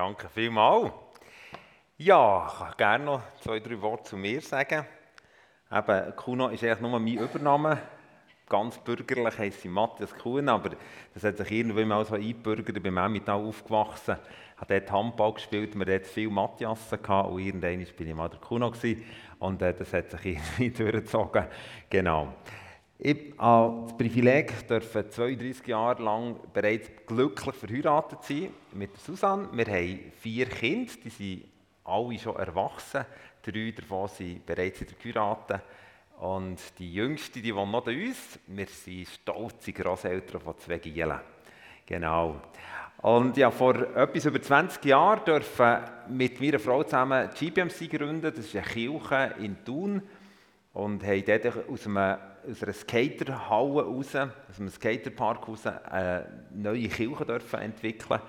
Danke vielmals. Ja, ich kann gerne noch zwei, drei Worte zu mir sagen. Eben, Kuno ist eigentlich nur mein Übername. Ganz bürgerlich heisst sie Matthias Kuhn, aber das hat sich irgendwie mal so eingebürgert. Ich bin auch mit aufgewachsen, habe dort Handball gespielt, wir hatten viele Matthiasen gehabt, und irgendwann war ich mal der Kuno gewesen, und äh, das hat sich irgendwie durchgezogen. Genau. Ich habe das Privileg, dürfen 32 Jahre lang bereits glücklich verheiratet sein mit Susanne. Wir haben vier Kinder, die sind alle schon erwachsen. Drei davon sind bereits in der geheiratet. Und die jüngste, die wohnt noch bei uns. Wir sind stolze Grosseltern von zwei Gielen. Genau. Und ja, vor etwas über 20 Jahren dürfen mit meiner Frau zusammen die GBMC gründen. Das ist eine Kirche in Thun. Und haben dort aus einem aus einer Skaterhalle raus, aus einem Skaterpark raus, eine neue Kirche dürfen entwickeln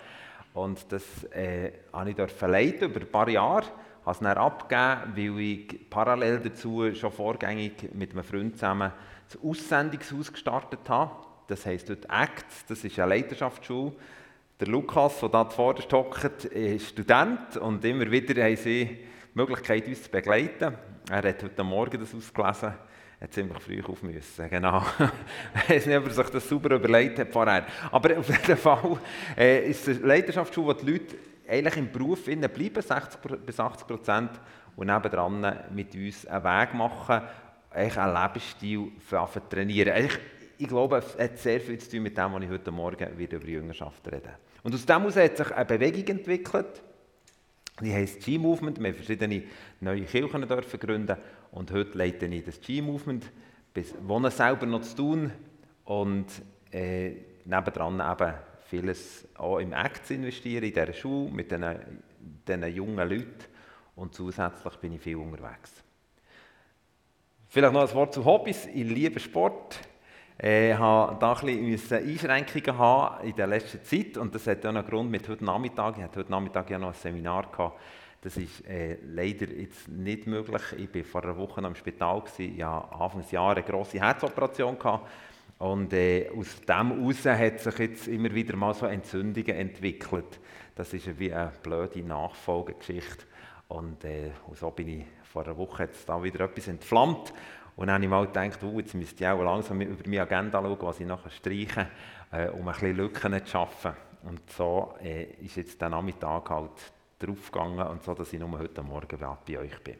und das äh, habe ich leiten über ein paar Jahre. Ich habe es dann abgegeben, weil ich parallel dazu schon vorgängig mit einem Freund zusammen das Aussendungshaus gestartet habe. Das heisst dort ACT, das ist eine Leiterschaftsschule. Der Lukas, der da vorne hockt, ist Student und immer wieder haben sie die Möglichkeit, uns zu begleiten. Er hat heute Morgen das ausgelesen hat ziemlich früh auf müssen, genau. ich weiß nicht, ob er sich das super überlegt hat vorher. Aber auf jeden Fall äh, ist es eine Leidenschaftschule, wo die Leute eigentlich im Beruf bleiben, 60 bis 80 Prozent, und nebendran mit uns einen Weg machen, eigentlich einen Lebensstil für trainieren. Ich, ich glaube, es hat sehr viel zu tun mit dem, was ich heute Morgen wieder über Jüngerschaft rede. Und aus dem hat sich eine Bewegung entwickelt, die heisst G-Movement. Wir haben verschiedene neue Kirchen dürfen gründen und heute leite ich das G-Movement, wohne selber noch zu tun und äh, nebendran eben vieles auch im Act zu investieren, in dieser Schule, mit diesen, jungen Leuten und zusätzlich bin ich viel unterwegs. Vielleicht noch ein Wort zu Hobbys. Ich liebe Sport. Ich habe da ein bisschen Einschränkungen haben in der letzten Zeit und das hat auch einen Grund mit heute Nachmittag. Ich hatte heute Nachmittag ja noch ein Seminar gehabt. Das ist äh, leider jetzt nicht möglich. Ich war vor einer Woche am Spital, gewesen. ich hatte Anfang des Jahres eine grosse Herzoperation gehabt. und äh, aus dem heraus hat sich jetzt immer wieder mal so Entzündungen entwickelt. Das ist wie eine blöde Nachfolgegeschichte und äh, so bin ich vor einer Woche jetzt da wieder etwas entflammt und dann habe ich mal gedacht, oh, jetzt müsste ich auch langsam über meine Agenda schauen, was ich nachher streichen äh, um ein bisschen Lücken zu schaffen. Und so äh, ist jetzt der Nachmittag halt draufgegangen und so, dass ich nur heute Morgen bei euch bin.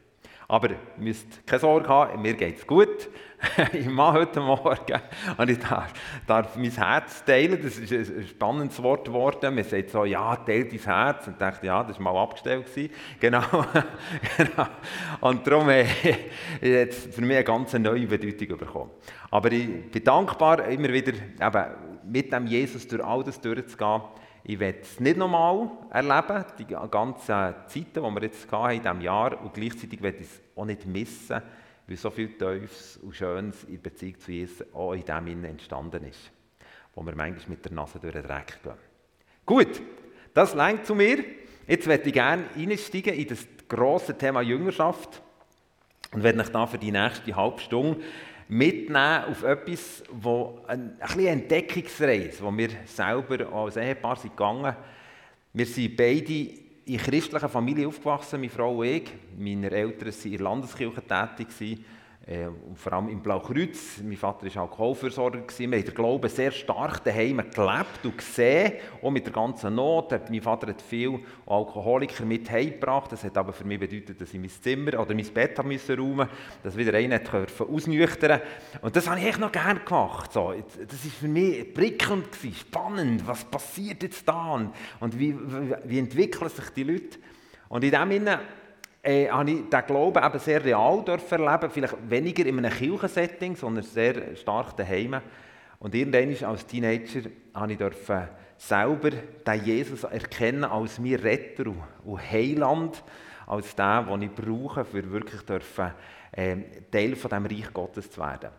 Aber ihr müsst keine Sorge haben, mir geht es gut. ich mache heute Morgen und ich darf, darf, mein Herz teilen. Das ist ein spannendes Wort geworden. Man sagt so, ja, teile dein Herz. Und ich dachte, ja, das war mal abgestellt. Genau. genau. Und darum äh, jetzt für mich eine ganz neue Bedeutung bekommen. Aber ich bin dankbar, immer wieder eben, mit dem Jesus durch all das durchzugehen ich werde es nicht nochmal erleben, die ganzen Zeiten, die wir jetzt hatten in diesem Jahr, und gleichzeitig werde ich es auch nicht missen, weil so viel Teufels und Schönes in Beziehung zu Jesus auch in dem entstanden ist, wo wir manchmal mit der Nase durch den Dreck gehen. Gut, das längt zu mir. Jetzt werde ich gerne einsteigen in das grosse Thema Jüngerschaft und werde euch da für die nächste halbe Stunde mitnehmen auf etwas, wo ein, ein eine Entdeckungsreise, wo wir selber als Ehepaar sind gegangen. Wir sind beide in christlicher Familie aufgewachsen, meine Frau und ich. Meine Eltern waren in der Landeskirche tätig. Äh, und vor allem im Blaukreuz. Mein Vater war Alkoholversorger. Wir haben den Glauben sehr stark daheim gelebt und gesehen, auch mit der ganzen Not. Mein Vater hat viel Alkoholiker mit heimgebracht. Das hat aber für mich bedeutet, dass ich mein Zimmer oder mein Bett haben müssen räumen dass wieder einer ausnüchtern Und das habe ich echt noch gerne gemacht. So, das war für mich prickelnd, spannend. Was passiert jetzt da? Und wie, wie entwickeln sich die Leute? Und in dem Sinne äh, habe ich den Glauben eben sehr real erleben vielleicht weniger in einem Kirchensetting, sondern sehr stark daheim. Und irgendwann als Teenager habe ich dürfen selber den Jesus erkennen als mein Retter und Heiland, als den, den ich brauche, für wirklich dürfen, äh, Teil von dem Reich Gottes zu werden.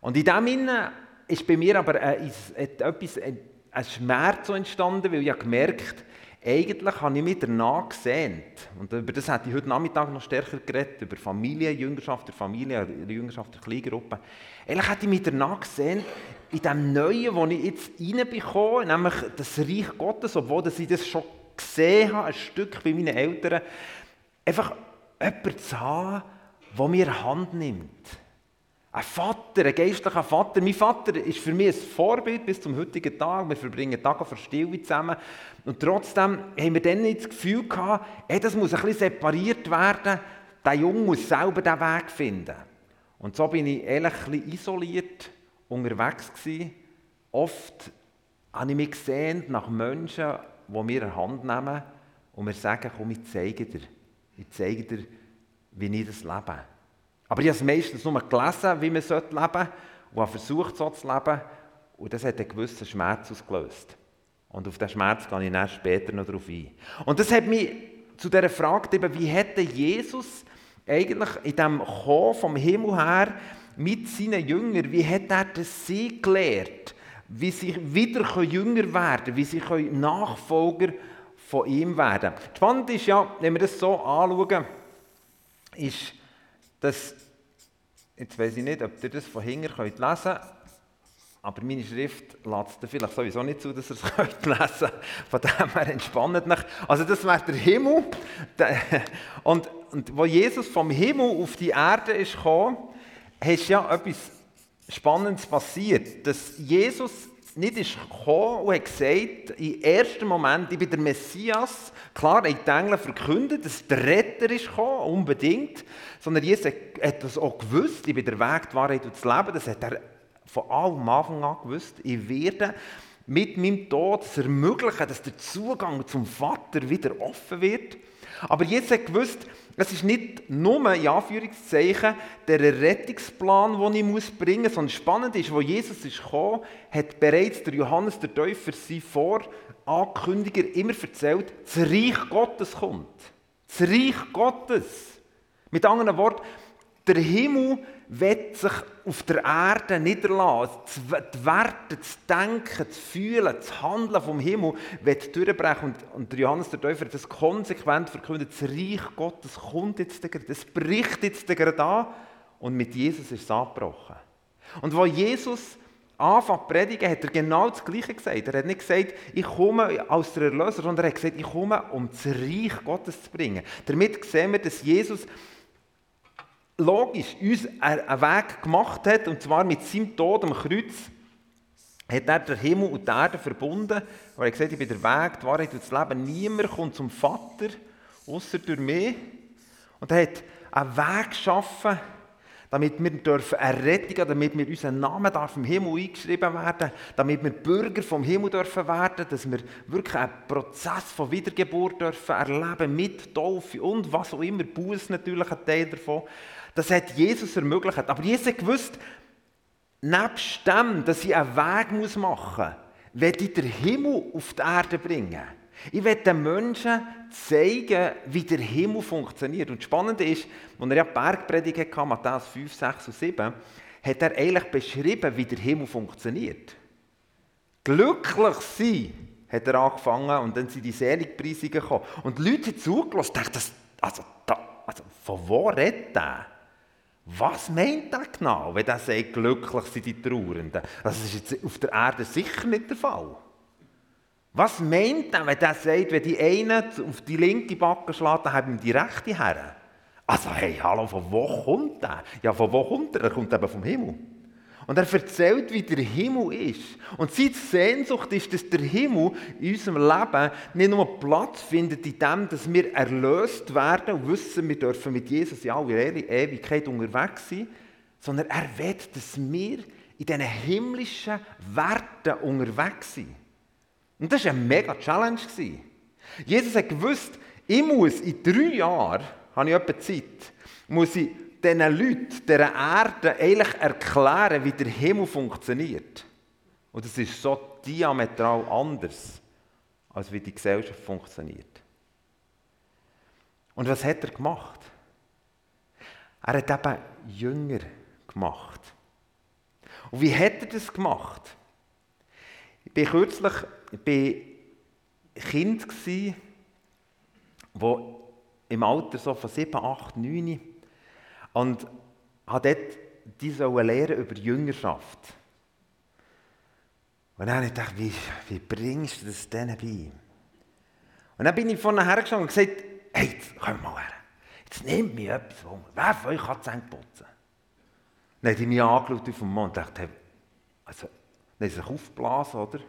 Und in dem Sinne ist bei mir aber äh, etwas, ein Schmerz entstanden, weil ich gemerkt habe, eigentlich habe ich mich danach gesehnt, und über das hätte ich heute Nachmittag noch stärker geredet, über Familie, Jüngerschaft der Familie, Jüngerschaft der Kleingruppe. Eigentlich hätte ich mich danach gesehnt, in dem Neuen, wo ich jetzt reinbekomme, nämlich das Reich Gottes, obwohl ich das schon gesehen habe, ein Stück bei meinen Eltern, einfach jemanden zu haben, der mir Hand nimmt. Ein Vater, ein geistlicher Vater. Mein Vater ist für mich ein Vorbild bis zum heutigen Tag. Wir verbringen Tage für Stille zusammen. Und trotzdem haben wir dann nicht das Gefühl gehabt, hey, das muss ein bisschen separiert werden. Der Junge muss selber den Weg finden. Und so bin ich ehrlich ein bisschen isoliert unterwegs gewesen. Oft habe ich mich gesehen nach Menschen, die mir eine Hand nehmen und mir sagen, komm, ich zeige dir. Ich zeige dir, wie ich das lebe. Aber ich habe es meistens nur gelesen, wie man leben sollte und habe versucht, so zu leben. Und das hat einen gewissen Schmerz ausgelöst. Und auf diesen Schmerz gehe ich später noch darauf ein. Und das hat mich zu dieser Frage gegeben, wie hätte Jesus eigentlich in dem Kommen vom Himmel her mit seinen Jüngern, wie hat er das sie gelehrt? Wie sie wieder Jünger werden wie sie Nachfolger von ihm werden Spannend ist ja, wenn wir das so anschauen, ist, dass, jetzt weiß ich nicht, ob ihr das von hinten könnt lesen könnt, aber meine Schrift lässt es vielleicht sowieso nicht zu, dass ihr es könnt lesen könnt. Von dem her entspannt mich. Also das wäre der Himmel. Und, und wo Jesus vom Himmel auf die Erde ist gekommen, ist ja etwas Spannendes passiert. Dass Jesus nicht ist gekommen und hat gesagt, im ersten Moment, ich bin der Messias. Klar, hat die Engel verkündet, dass der Retter ist gekommen, unbedingt. Sondern Jesus hat das auch gewusst, ich bin der Weg, die Wahrheit und das Leben. Das hat er von allem Anfang an gewusst. Ich werde mit meinem Tod es ermöglichen, dass der Zugang zum Vater wieder offen wird. Aber jetzt hat gewusst, es ist nicht nur, in Anführungszeichen, der Rettungsplan, den ich bringen muss, sondern spannend ist, wo Jesus gekommen, hat bereits der Johannes der Täufer sein Vorankündiger immer erzählt, das Reich Gottes kommt. Das Reich Gottes. Mit anderen Worten, der Himmel wird sich auf der Erde niederlassen. Die Werte, das Denken, das Fühlen, das Handeln vom Himmel wird durchbrechen. Und, und Johannes der Täufer hat das konsequent verkündet. Das Reich Gottes kommt jetzt gerade, das bricht jetzt gerade an. Und mit Jesus ist es abgebrochen. Und wo Jesus anfängt predigen, hat er genau das Gleiche gesagt. Er hat nicht gesagt, ich komme als der Erlöser, sondern er hat gesagt, ich komme, um das Reich Gottes zu bringen. Damit sehen wir, dass Jesus logisch uns einen Weg gemacht hat, und zwar mit seinem Tod am Kreuz, hat er den Himmel und die Erde verbunden. Er hat gesagt, ich bin der Weg, die Wahrheit und das Leben. Niemand kommt zum Vater, außer durch mich. Und er hat einen Weg geschaffen, damit wir dürfen errettigen, damit wir unseren Namen darf im Himmel eingeschrieben werden, damit wir Bürger vom Himmel dürfen werden, dass wir wirklich einen Prozess von Wiedergeburt dürfen erleben mit Taufe und was auch immer, Buß natürlich ein Teil davon. Das hat Jesus ermöglicht. Aber Jesus hat gewusst, nebst dem, dass ich einen Weg machen muss, werde ich den Himmel auf die Erde bringen. Ich werde den Menschen zeigen, wie der Himmel funktioniert. Und das Spannende ist, als er ja die Bergpredigt hatte, Matthäus 5, 6 und 7, hat er eigentlich beschrieben, wie der Himmel funktioniert. Glücklich sein, hat er angefangen und dann sind die Seligpreisungen gekommen. Und die Leute haben zugelassen und dachten, also, da, also, von wo redet er? Was meint er genau, wenn er sagt, glücklich sind die Trauernden? Das ist jetzt auf der Erde sicher nicht der Fall. Was meint er, wenn er sagt, wenn die einen auf die linke Backe schlägt, dann haben die rechte her? Also, hey, hallo, von wo kommt er? Ja, von wo kommt er? Er kommt eben vom Himmel. Und er erzählt, wie der Himmel ist. Und seine Sehnsucht ist, dass der Himmel in unserem Leben nicht nur Platz findet, in dem, dass wir erlöst werden und wissen, wir dürfen mit Jesus in aller Ewigkeit unterwegs sein, sondern er will, dass wir in diesen himmlischen Werten unterwegs sind. Und das war eine mega Challenge. Jesus hat gewusst, ich muss in drei Jahren, habe ich etwa Zeit, muss ich diesen Leuten, dieser Erde eigentlich erklären, wie der Himmel funktioniert. Und es ist so diametral anders, als wie die Gesellschaft funktioniert. Und was hat er gemacht? Er hat eben Jünger gemacht. Und wie hat er das gemacht? Ich war kürzlich bei Kind, wo im Alter so von 7, 8, 9 und habe dort die lernen über Jüngerschaft. Und dann habe ich gedacht, wie, wie bringst du das denen bei? Und dann bin ich vorne hergestanden und gesagt, hey, jetzt komm mal her. Jetzt nehmt mir etwas Wunder. Wer von euch kann die putzen? Dann hat er mich angeschaut auf den Mond und dachte, hey, also, dann ist sich aufgeblasen, oder?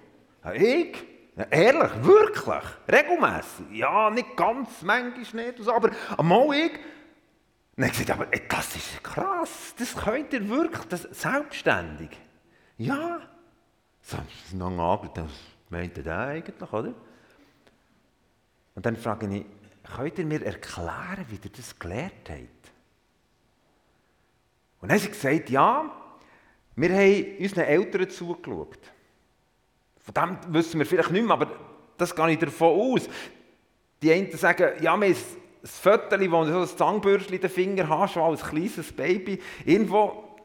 Ja, ich? Ja, ehrlich, wirklich, regelmässig. Ja, nicht ganz, manchmal nicht, aber einmal ich. Habe ich gesagt, aber das ist krass, das könnt ihr wirklich, das selbstständig. Ja. So, das ist noch angeschaut, was meint da eigentlich, oder? Und dann frage ich, könnt ihr mir erklären, wie ihr das gelernt habt? Und dann haben sie gesagt, ja, wir haben unseren Eltern zugeschaut. Von dem wissen wir vielleicht nicht mehr, aber das gehe ich davon aus. Die einen sagen, ja, wir haben ein Foto, wo du so ein Zangbürstchen in den Finger hast, schon als kleines Baby, irgendwo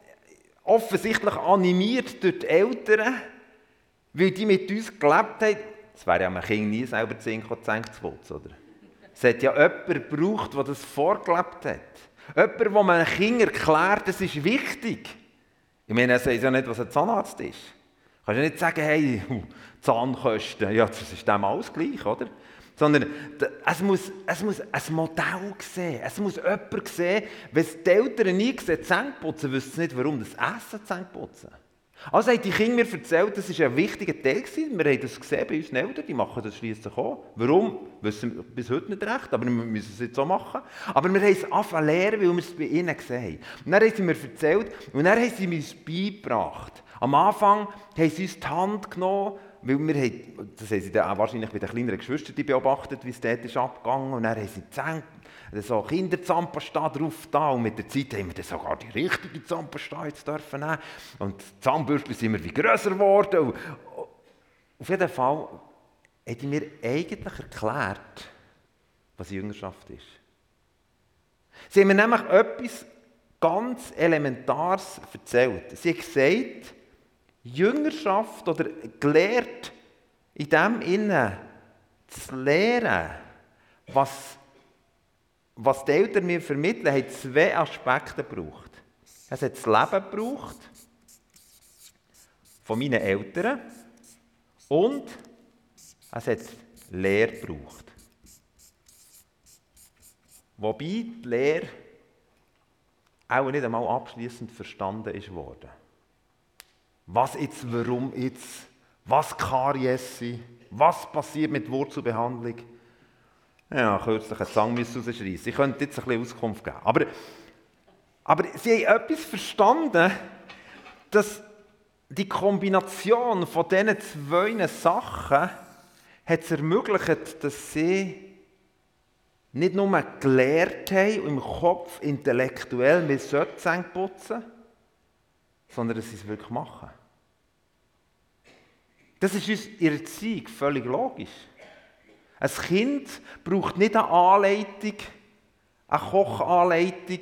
offensichtlich animiert durch die Eltern, weil die mit uns gelebt haben. Es wäre ja einem Kind nie selber 10 Zähne zu putzen, oder? Es hat ja jemanden gebraucht, der das vorgelebt hat. Jemand, man einem Kind erklärt, das ist wichtig. Ich meine, er sagt ja nicht, was ein Zahnarzt ist. Du kannst ja nicht sagen, hey, Zahnkosten, ja, das ist dem alles gleich, oder? Sondern es muss, es muss ein Modell sehen. Es muss jemand sehen, wenn die Eltern nie sehen, Zähne putzen, wissen sie nicht, warum das Essen Zähne putzen. Also haben die Kinder mir erzählt, das war ein wichtiger Teil. Gewesen. Wir haben das gesehen bei unseren Eltern, die machen das schließlich auch. Warum? Wissen wir bis heute nicht recht, aber wir müssen es jetzt so machen. Aber wir haben es angefangen lernen, weil wir es bei ihnen gesehen haben. Und dann haben sie mir erzählt und dann haben sie mir beigebracht. Am Anfang haben sie uns die Hand genommen, weil wir haben, das haben sie dann auch wahrscheinlich bei den kleineren Geschwistern beobachtet, wie es dort ist abgegangen und dann haben sie Zähne so Kinderzahnpasta drauf da und mit der Zeit haben wir dann sogar die richtige Zahnpasta jetzt dürfen nehmen. Und die Zahnbürste sind immer wie grösser geworden. Und auf jeden Fall hat mir eigentlich erklärt, was Jüngerschaft ist. Sie haben mir nämlich etwas ganz Elementares erzählt. Sie haben gesagt, Jüngerschaft oder gelehrt in dem Innen zu lehren, was was die Eltern mir vermitteln, hat zwei Aspekte gebraucht. Es hat das Leben gebraucht von meinen Eltern und es hat Lehre gebraucht. Wobei die Lehre auch nicht einmal abschließend verstanden ist worden. Was jetzt, warum jetzt, was Karies sind, was passiert mit Wurzelbehandlung. Ja, kürzlich einen Song rausschreissen. Ich könnte jetzt ein bisschen Auskunft geben. Aber, aber sie haben etwas verstanden, dass die Kombination von diesen zwei Sachen hat es ermöglicht, dass sie nicht nur gelehrt haben, im Kopf intellektuell, sollten Zähne putzen, sondern dass sie es wirklich machen. Das ist uns in der Erziehung völlig logisch. Ein Kind braucht nicht eine Anleitung, eine Kochanleitung,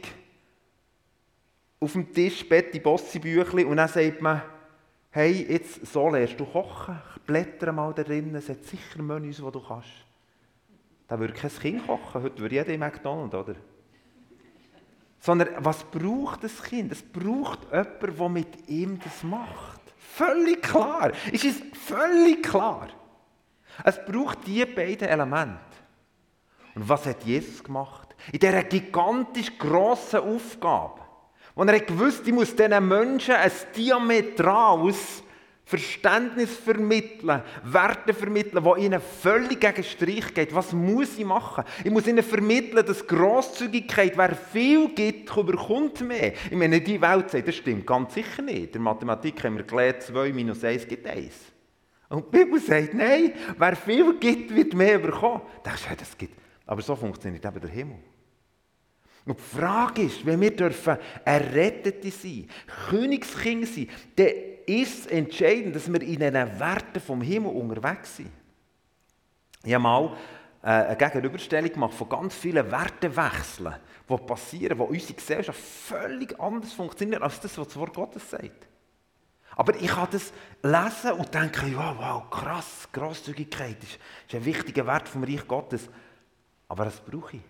auf dem Tisch Betty Bossi Büchli und dann sagt man, hey, jetzt so lernst du kochen, blätter mal da drin, es hat sicher Menüs, die du kannst. Da würde kein Kind kochen, heute würde jeder im McDonald's, oder? Sondern was braucht das Kind? Es braucht jemanden, der mit ihm das macht. Völlig klar. Es ist völlig klar. Es braucht diese beiden Elemente. Und was hat Jesus gemacht? In dieser gigantisch grossen Aufgabe, wo er gewusst, ich muss diesen Menschen ein diametrales Verständnis vermitteln, Werte vermitteln, die ihnen völlig gegen Strich geht. Was muss ich machen? Ich muss ihnen vermitteln, dass Grosszügigkeit, wer viel gibt, überkommt mehr. Ich meine, die Welt sagt, das stimmt ganz sicher nicht. In der Mathematik haben wir gelernt, 2 minus 1 gibt 1. Und die Bibel sagt, nein, wer viel gibt, wird mehr bekommen. Da denkst du, das gibt. Aber so funktioniert eben der Himmel. Und die Frage ist, wenn wir dürfen Errettete sein, Königskind sein, dann ist entscheidend, dass wir in den Werten vom Himmel unterwegs sind. Ich habe mal äh, eine Gegenüberstellung gemacht von ganz vielen Wertewechseln, die passieren, wo unsere Gesellschaft völlig anders funktioniert, als das, was das Wort Gottes sagt. Aber ich kann das lesen und denke, ja, wow, krass, Grosszügigkeit ist, ist ein wichtiger Wert vom Reich Gottes. Aber was brauche ich?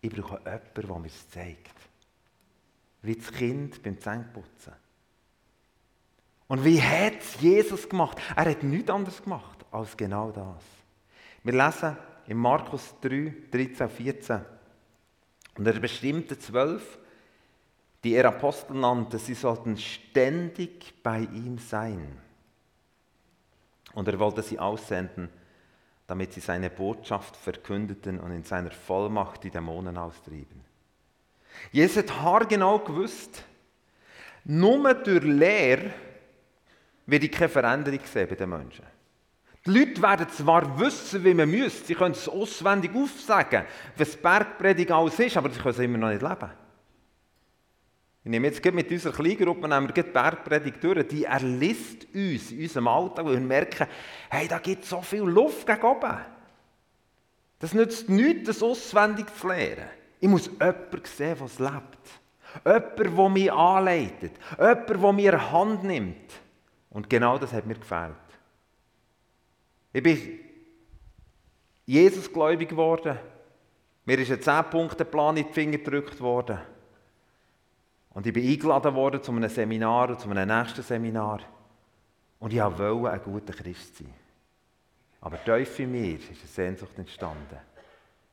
Ich brauche jemanden, der mir es zeigt. Wie das Kind beim Zähneputzen. Und wie hat es Jesus gemacht? Er hat nichts anderes gemacht als genau das. Wir lesen in Markus 3, 13, 14. Und er bestimmte zwölf, die er Apostel nannte, sie sollten ständig bei ihm sein. Und er wollte sie aussenden, damit sie seine Botschaft verkündeten und in seiner Vollmacht die Dämonen austrieben. Jesus hat haargenau gewusst, nur durch Lehre werde ich keine Veränderung sehen bei den Menschen. Die Leute werden zwar wissen, wie man müsste, sie können es auswendig aufsagen, was Bergpredigt alles ist, aber sie können es immer noch nicht leben. Ich nehme jetzt mit unserer Kleingruppe nehmen wir die Bergpredigt durch, die erlisst uns in unserem Alltag, weil wir merken, hey, da gibt so viel Luft gegen oben. Das nützt nichts, das auswendig zu lernen. Ich muss jemanden sehen, der es lebt. Jemanden, der mich anleitet. Jemanden, der mir Hand nimmt. Und genau das hat mir gefällt. Ich bin Jesus gläubig geworden. Mir ist ein 10-Punkte-Plan in die Finger gedrückt worden. Und ich bin eingeladen worden zu einem Seminar und zu einem nächsten Seminar. Und ich wollte ein guter Christ sein. Aber tief in mir ist eine Sehnsucht entstanden.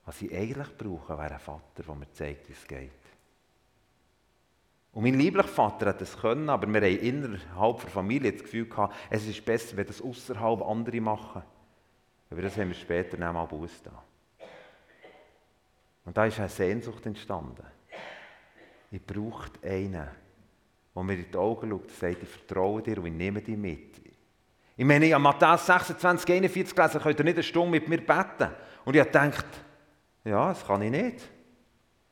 Was ich eigentlich brauche, wäre ein Vater, der mir zeigt, wie es geht. Und mein lieblicher Vater hat das können, aber wir haben innerhalb der Familie das Gefühl gehabt, es ist besser, wenn das außerhalb andere machen. Aber das haben wir später dann bewusst. Und da ist eine Sehnsucht entstanden. Ich brauche einen, der mir in die Augen schaut und sagt, ich vertraue dir und ich nehme dich mit. Ich meine, ich habe Matthäus 26, 41 gelesen, könnt ihr nicht eine Stunde mit mir beten. Und ich habe gedacht, ja, das kann ich nicht.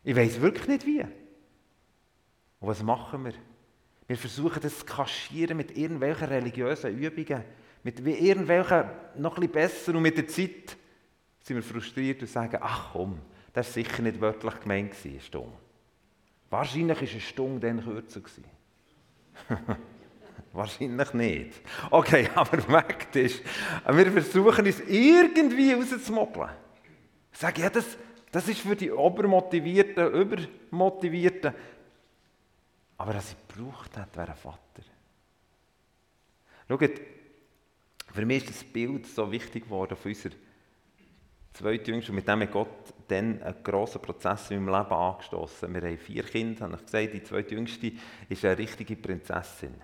Ich weiß wirklich nicht wie. Und was machen wir? Wir versuchen das zu kaschieren mit irgendwelchen religiösen Übungen, mit irgendwelchen noch bisschen besser und mit der Zeit sind wir frustriert und sagen, ach komm, das war sicher nicht wörtlich gemeint, eine Stunde. Wahrscheinlich war eine Stunde dann kürzer. Wahrscheinlich nicht. Okay, aber Fakt ist, wir versuchen es irgendwie rauszumogeln. Sagen, ja, das, das ist für die Obermotivierten, Übermotivierten. Aber was ich gebraucht hat, wäre ein Vater. Schaut, für mich ist das Bild so wichtig geworden von unserer zweiten Jüngsten. Mit dem hat Gott dann einen grossen Prozess in meinem Leben angestoßen. Wir haben vier Kinder, habe ich gesagt. Die zweite Jüngste ist eine richtige Prinzessin.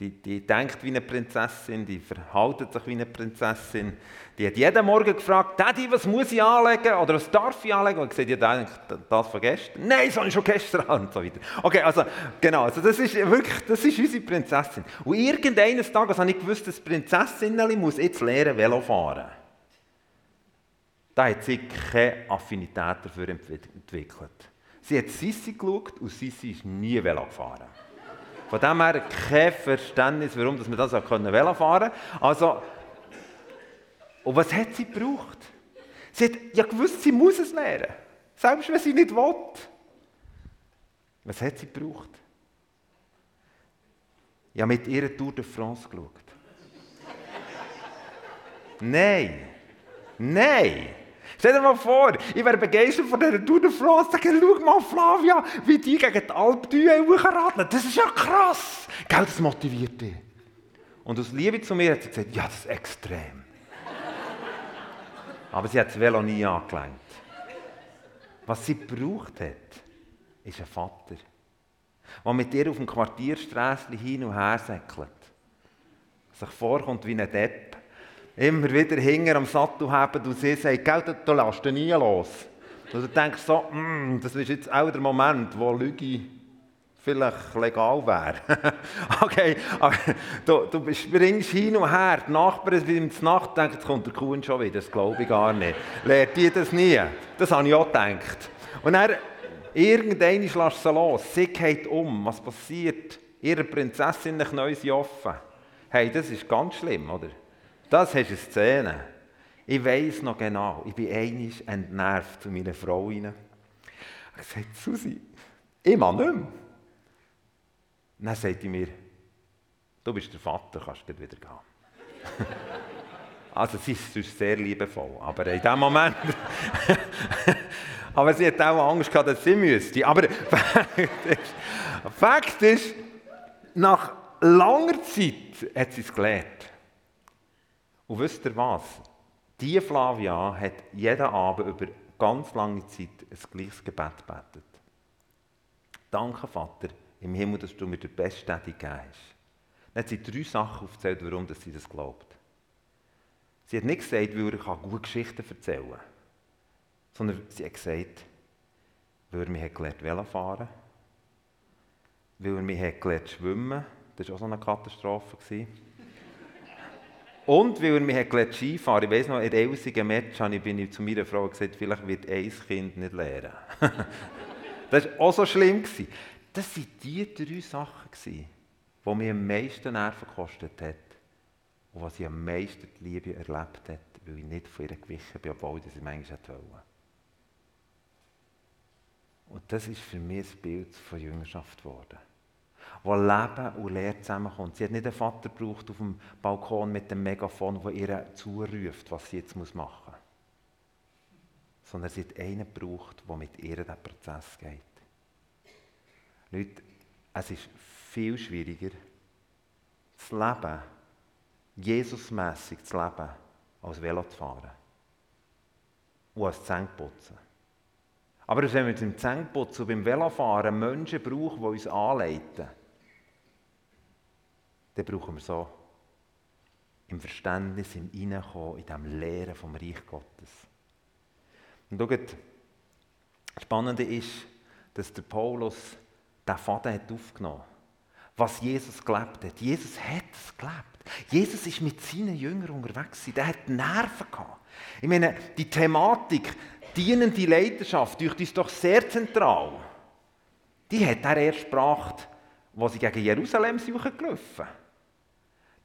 Die, die denkt wie eine Prinzessin, die verhält sich wie eine Prinzessin. Die hat jeden Morgen gefragt, Daddy, was muss ich anlegen oder was darf ich anlegen? Und gesagt, ja, das von gestern. Nein, ich schon gestern und so weiter. Okay, also genau, also das ist wirklich, das ist unsere Prinzessin. Und irgendeines Tages habe ich gewusst, das Prinzessin muss jetzt lernen Velo fahren. Da hat sie keine Affinität dafür entwickelt. Sie hat Sissi geschaut und Sissi ist nie Velo gefahren. Von dem her kein Verständnis, warum dass wir das auch Velo fahren können. Also, und was hat sie gebraucht? Sie hat ja gewusst, sie muss es lernen. Selbst wenn sie nicht will. Was hat sie gebraucht? Ja, mit ihrer Tour de France geschaut. Nein. Nein. Stell dir mal vor, ich wäre begeistert von dieser Tour de France. Sag, schau mal, Flavia, wie die gegen die Alp radeln. Das ist ja krass. Gell, das motiviert dich. Und aus Liebe zu mir hat sie gesagt, ja, das ist extrem. Aber sie hat das Velo nie angelegt. Was sie gebraucht hat, ist ein Vater, der mit ihr auf dem Quartiersträßchen hin und her säckelt. Sich vorkommt wie ein Depp immer wieder hinger am Sattel haben und sie sagt, Gell, du, du lässt ihn nie los. Und du denkst so, mm, das ist jetzt auch der Moment, wo Lüge vielleicht legal wäre. okay, aber du, du springst hin und her, die Nachbarn sind in der Nacht denken, jetzt kommt der Kuhn schon wieder, das glaube ich gar nicht. Lehrt die das nie? Das habe ich auch gedacht. Und dann, irgendwann lässt sie los, sie geht um, was passiert? Ihre Prinzessin sind offen. Hey, das ist ganz schlimm, oder? Das ist eine Szene. Ich weiß noch genau, ich bin einig entnervt zu meiner Frau. Ich habe gesagt, Susi, ich mache nicht mehr. dann sagt sie mir, du bist der Vater, kannst du wieder gehen. also sie ist sonst sehr liebevoll, aber in dem Moment... aber sie hat auch Angst gehabt, dass sie müsste. Aber Fakt ist, nach langer Zeit hat sie es gelernt. Und wisst ihr was? Die Flavia hat jeden Abend über ganz lange Zeit ein gleiches Gebet gebetet. Danke, Vater, im Himmel, dass du mir den besten Daddy gegeben hast. Dann hat sie drei Sachen aufgezählt, warum sie das glaubt. Sie hat nicht gesagt, weil er gute Geschichten erzählen kann, sondern sie hat gesagt, weil er mich gelernt Velo fahren weil er mich gelernt schwimmen das war auch so eine Katastrophe. Und weil er mich gelernt Skifahren Ich weiss noch, in Elsigen Match bin ich zu meiner Frau gesagt, vielleicht wird ein Kind nicht lernen. das war auch so schlimm. Das waren die drei Sachen, die mich am meisten Nerven gekostet haben und was ich am meisten die Liebe erlebt hat, weil ich nicht von ihr gewichen bin, obwohl ich sie manchmal wollte. Und das ist für mich ein Bild von Jüngerschaft geworden. Wo Leben und Lehre zusammenkommt. Sie hat nicht einen Vater gebraucht auf dem Balkon mit dem Megafon, der ihr zuruft, was sie jetzt machen muss. Sondern sie hat einen gebraucht, der mit ihr diesen Prozess geht. Leute, es ist viel schwieriger, das Leben Jesusmässig zu leben, als Velo zu fahren. Und als Zähneputzen. Aber wenn wir beim Zähneputzen und beim Velofahren Menschen brauchen, die uns anleiten, dann brauchen wir so im Verständnis, im Hineinkommen, in dem Lehren vom Reich Gottes. Und schaut, das Spannende ist, dass der Paulus diesen Faden hat aufgenommen hat, was Jesus gelebt hat. Jesus hat es gelebt. Jesus ist mit seinen Jüngern unterwegs. Der hat Nerven gehabt. Ich meine, die Thematik, dienende Leidenschaft, durch ist doch sehr zentral. Die hat er erst gebracht, als sie gegen Jerusalem suchen gelaufen.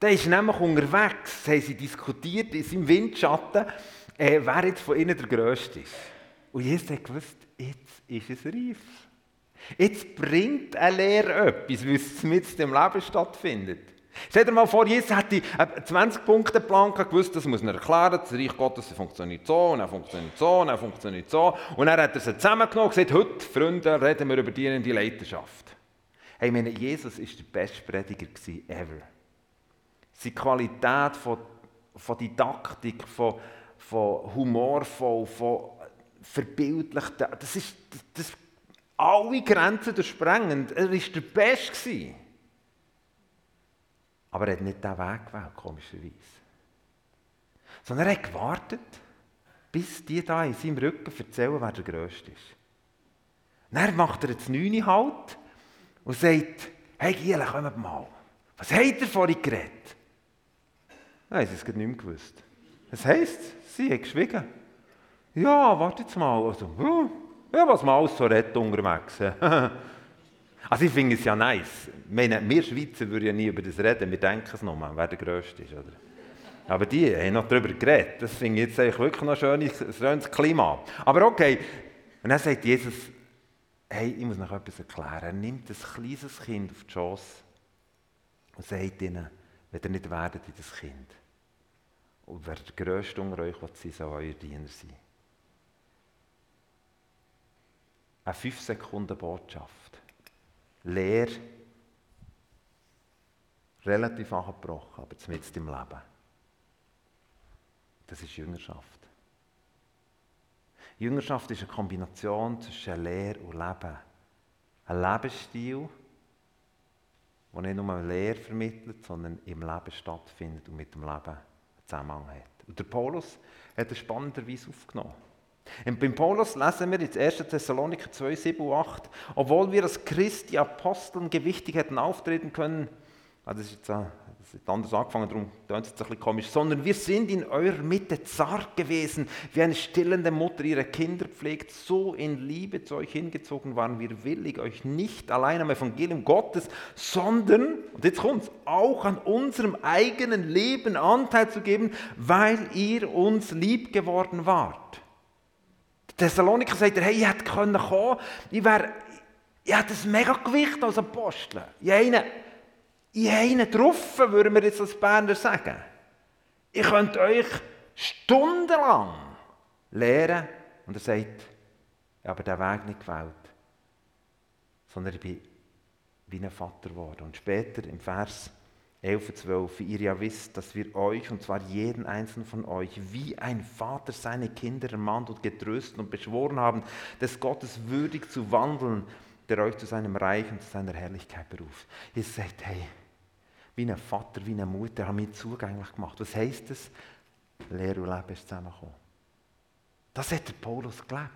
Der ist nämlich unterwegs, haben sie diskutiert in seinem Windschatten, äh, wer jetzt von ihnen der Größte ist. Und Jesus hat gewusst, jetzt ist es reif. Jetzt bringt eine Lehre etwas, weil es mit dem Leben stattfindet. Stell dir mal vor, Jesus hätte einen 20-Punkte-Plan gewusst, das muss er erklären, das Reich Gottes funktioniert so, und er funktioniert so, und er funktioniert so. Und dann hat er sie zusammengenommen und gesagt, heute, Freunde, reden wir über dienende Leidenschaft. Hey, ich meine, Jesus war der beste Prediger ever. Seine Qualität von, von Didaktik, von, von humorvoll, von verbildlicht, das ist das, alle Grenzen durchsprengend. Er war der Beste. Aber er hat nicht diesen Weg gewählt, komischerweise. Sondern er hat gewartet, bis die da in seinem Rücken erzählen, wer der Größte ist. Dann macht er jetzt neune Halt und sagt, hey Giele, kommt mal. Was habt ihr vorhin geredet? Nein, sie haben es nicht mehr gewusst. Das heisst, sie hat geschwiegen. Ja, wartet mal. Also, ja, was man alles so redet unterwegs. Also ich finde es ja nice. Meine, wir Schweizer würden ja nie über das reden, wir denken es mal, wer der Größte ist. Oder? Aber die haben noch darüber geredet. Das finde ich jetzt eigentlich wirklich noch ein schönes, schönes Klima. Aber okay. Und dann sagt Jesus, hey, ich muss noch etwas erklären. Er nimmt ein kleines Kind auf die Chance und sagt ihnen, wenn ihr nicht werdet in das Kind. Und wer der Größte unter euch will, soll euer Diener sein. Eine 5 Sekunden Botschaft. Leer, relativ angebrochen, aber zumindest im Leben. Das ist Jüngerschaft. Jüngerschaft ist eine Kombination zwischen Lehr und Leben. Ein Lebensstil, der nicht nur Lehre vermittelt, sondern im Leben stattfindet und mit dem Leben Zusammenhang hat. Und der Paulus hat es spannenderweise aufgenommen. Und beim Paulus lesen wir jetzt 1. Thessaloniker 2, 7 und 8, obwohl wir als Christi Aposteln gewichtig hätten auftreten können, also das ist jetzt, das ist anders angefangen, darum klingt es ein bisschen komisch, sondern wir sind in eurer Mitte zart gewesen, wie eine stillende Mutter ihre Kinder pflegt, so in Liebe zu euch hingezogen waren wir willig, euch nicht allein am Evangelium Gottes, sondern, und jetzt kommt auch an unserem eigenen Leben Anteil zu geben, weil ihr uns lieb geworden wart. Thessaloniker sagt hey, ich hätte kommen können, ich wäre, ich hätte ein mega Gewicht als Apostel. Ich einen, ich habe einen getroffen, würden wir jetzt als Berner sagen. Ich könnte euch stundenlang lehren. Und er sagt, ich habe den Weg nicht gewählt, sondern ich bin wie ein Vater geworden. Und später im Vers 11, 12, wie ihr ja wisst, dass wir euch, und zwar jeden einzelnen von euch, wie ein Vater seine Kinder ermahnt und getröstet und beschworen haben, des Gottes würdig zu wandeln, der euch zu seinem Reich und zu seiner Herrlichkeit beruft. Ihr sagt, hey, wie ein Vater, wie eine Mutter haben wir zugänglich gemacht. Was heisst das? Lehre und Leben ist zusammengekommen. Das hat der Paulus gelebt.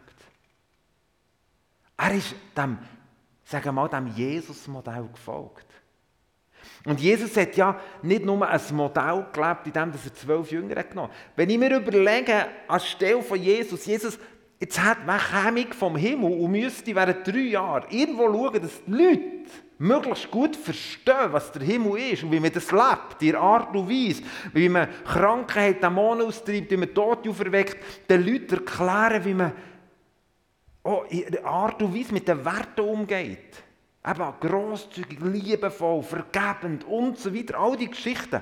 Er ist dem, sagen wir mal, dem Jesus-Modell gefolgt. Und Jesus hat ja nicht nur ein Modell gelebt, in dem er zwölf Jünger genommen hat. Wenn ich mir überlege, anstelle von Jesus, Jesus, jetzt hat man vom Himmel und müsste während drei Jahren irgendwo schauen, dass die Leute möglichst gut verstehen, was der Himmel ist und wie man das lebt, die Art und Weise, wie man Krankheit, Dämonen austreibt, wie man Tote auferweckt, den Leuten erklären, wie man oh, in Art und Weise mit den Werten umgeht. Eben grosszügig, liebevoll, vergebend und so weiter. All die Geschichten.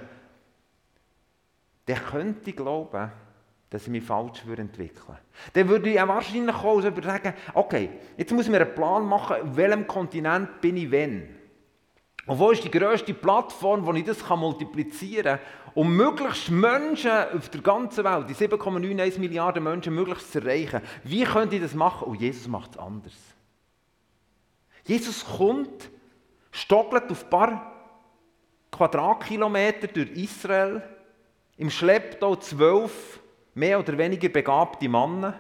Der könnte glauben, dass ich mich falsch entwickeln würde. Dann würde ich wahrscheinlich auch sagen, okay, jetzt muss ich mir einen Plan machen, auf welchem Kontinent bin ich wenn. Und wo ist die grösste Plattform, wo ich das multiplizieren kann, um möglichst Menschen auf der ganzen Welt, die 7,91 Milliarden Menschen, möglichst zu erreichen? Wie könnte ich das machen? Und Jesus macht es anders. Jesus kommt, stockelt auf ein paar Quadratkilometer durch Israel, im Schlepptau zwölf mehr oder weniger begabte Männer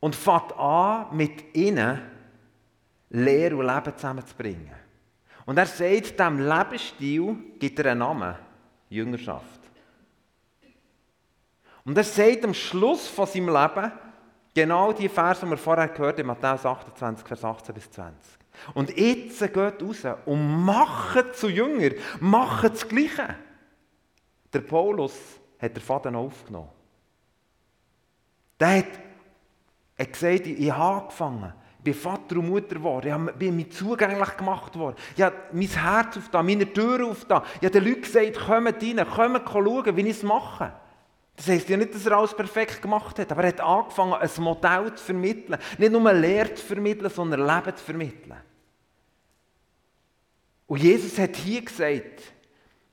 und fängt an, mit ihnen Lehre und Leben zusammenzubringen. Und er sagt, diesem Lebensstil gibt er einen Namen, Jüngerschaft. Und er sagt am Schluss von seinem Leben, Genau die Verse, die wir vorher gehört haben, Matthäus 28, Vers 18 bis 20. Und jetzt geht raus und macht zu Jünger, macht das Gleiche. Der Paulus hat den Faden aufgenommen. Der hat, hat gesagt, ich habe angefangen. Ich bin Vater und Mutter geworden. Ich bin mir zugänglich gemacht worden. Ich habe mein Herz aufgetan, meine Türen aufgetan. Ich habe den Leuten gesagt, kommt rein, kommt schauen, wie ich es mache. Das heisst ja nicht, dass er alles perfekt gemacht hat, aber er hat angefangen, ein Modell zu vermitteln. Nicht nur Lehre zu vermitteln, sondern Leben zu vermitteln. Und Jesus hat hier gesagt,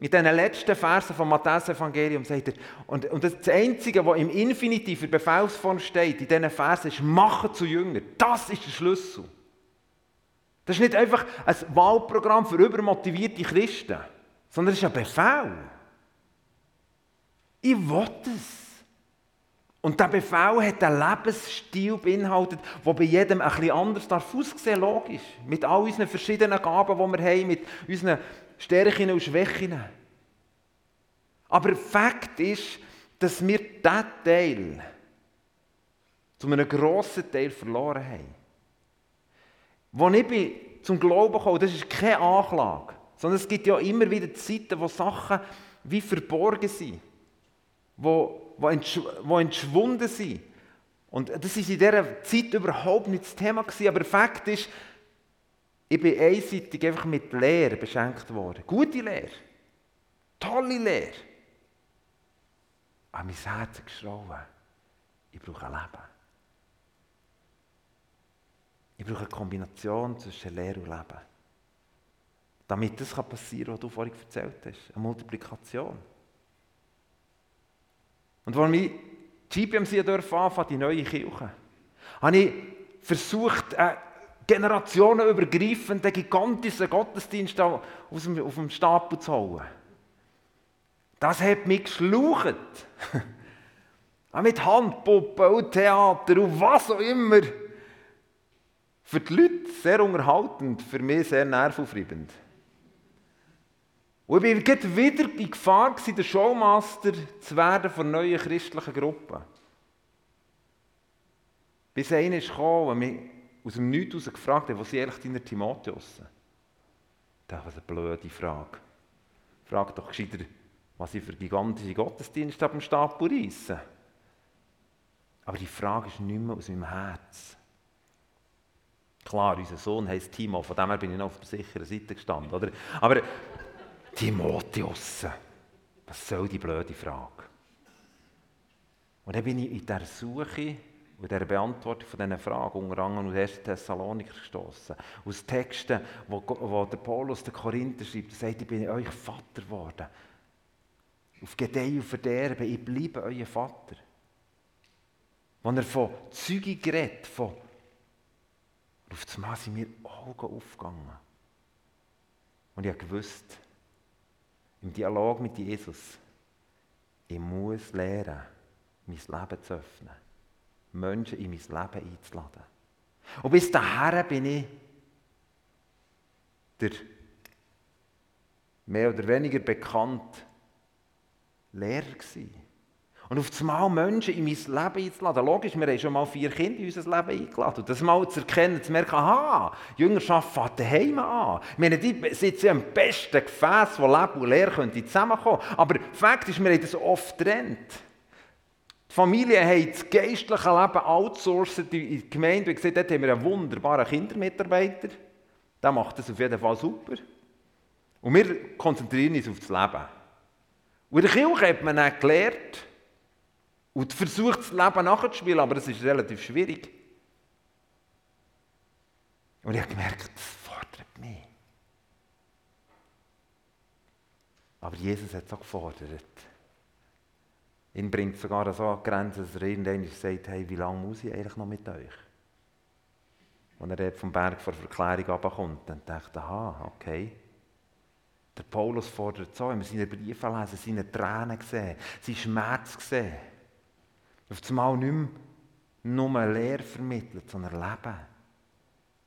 in den letzten Versen vom Matthäus-Evangelium sagt er, und, und das Einzige, was im Infinitiv für Befehlsform steht, in diesen Versen, ist, machen zu Jünger. Das ist der Schlüssel. Das ist nicht einfach ein Wahlprogramm für übermotivierte Christen, sondern es ist ein Befehl. Ich will es. Und der Befehl hat einen Lebensstil beinhaltet, der bei jedem ein bisschen anders darf aussehen, logisch. Mit all unseren verschiedenen Gaben, die wir haben, mit unseren Stärken und Schwächen. Aber Fakt ist, dass wir diesen Teil zu einem grossen Teil verloren haben. Als ich bin zum Glauben kam, das ist keine Anklage, sondern es gibt ja immer wieder Zeiten, wo Sachen wie verborgen sind wo, wo, entsch wo entschwunden sind. Und das war in dieser Zeit überhaupt nicht das Thema gewesen, aber Fakt ist, ich bin einseitig einfach mit Lehre beschenkt worden. Gute Lehre. Tolle Lehre. Aber mein Herz ist geschrauen. Ich brauche ein Leben. Ich brauche eine Kombination zwischen Lehre und Leben. Damit das passieren kann, was du vorhin erzählt hast. Eine Multiplikation. Und als ich GPMC anfangen die neue Kirche, habe ich versucht, äh, generationenübergreifend den gigantischen Gottesdienst auf dem, auf dem Stapel zu holen. Das hat mich geschlaucht. Auch mit Handpuppen und Theater und was auch immer. Für die Leute sehr unterhaltend, für mich sehr nervaufreibend. Und ich war wieder in Gefahr, der Showmaster zu werden von neuen christlichen Gruppen. Bis einer kam, aus dem Nichts heraus gefragt hat, wo sind eigentlich deine Timotheus? Das ist eine blöde Frage. Frag doch gescheiter, was ich für gigantische Gottesdienste am Stapel reisse. Aber die Frage ist nicht mehr aus meinem Herz. Klar, unser Sohn heisst Timo, von dem her bin ich noch auf der sicheren Seite gestanden. Oder? Aber Timotheus. Was soll die blöde Frage? Und dann bin ich in der Suche und der Beantwortung von diesen Fragen, unter anderem aus 1. Thessaloniker gestoßen, aus Texten, wo, wo der Paulus der Korinther schreibt, sagt, ich bin euch Vater geworden. Auf Gedeih und Verderben, ich bleibe euer Vater. Wenn er von Zeugung redet, von auf einmal sind mir Augen aufgegangen. Und ich wusste, im Dialog mit Jesus, ich muss lernen, mein Leben zu öffnen. Menschen in mein Leben einzuladen. Und bis dahin bin ich der mehr oder weniger bekannt Lehrer gewesen. Und auf einmal Menschen in mein Leben einzuladen. Logisch, wir haben schon mal vier Kinder in unser Leben eingeladen. Und das mal zu erkennen, zu merken, aha, Jüngerschaft fängt daheim an. Ich meine, sitzen am besten Gefäß, wo Leben und Lehre zusammenkommen können. Aber Fakt ist, wir haben das oft getrennt. Die Familie hat das geistliche Leben outsourced in die Gemeinde und gesagt, dort haben wir einen wunderbaren Kindermitarbeiter. Der macht das auf jeden Fall super. Und wir konzentrieren uns auf das Leben. Und in der Kirche hat man dann gelernt und versucht, das Leben nachzuspielen, aber es ist relativ schwierig. Und ich habe gemerkt, das fordert mich. Aber Jesus hat es auch gefordert. Ihn bringt sogar so an die Grenze, dass er irgendwann sagt, hey, wie lange muss ich eigentlich noch mit euch? Und er dort vom Berg vor Verklärung runterkommt, dann dachte ich, aha, okay. Der Paulus fordert so, wenn wir seine Briefe lesen, seine Tränen gesehen, seinen Schmerz gesehen. Auf einmal nicht mehr nur Lehre vermittelt, sondern Leben.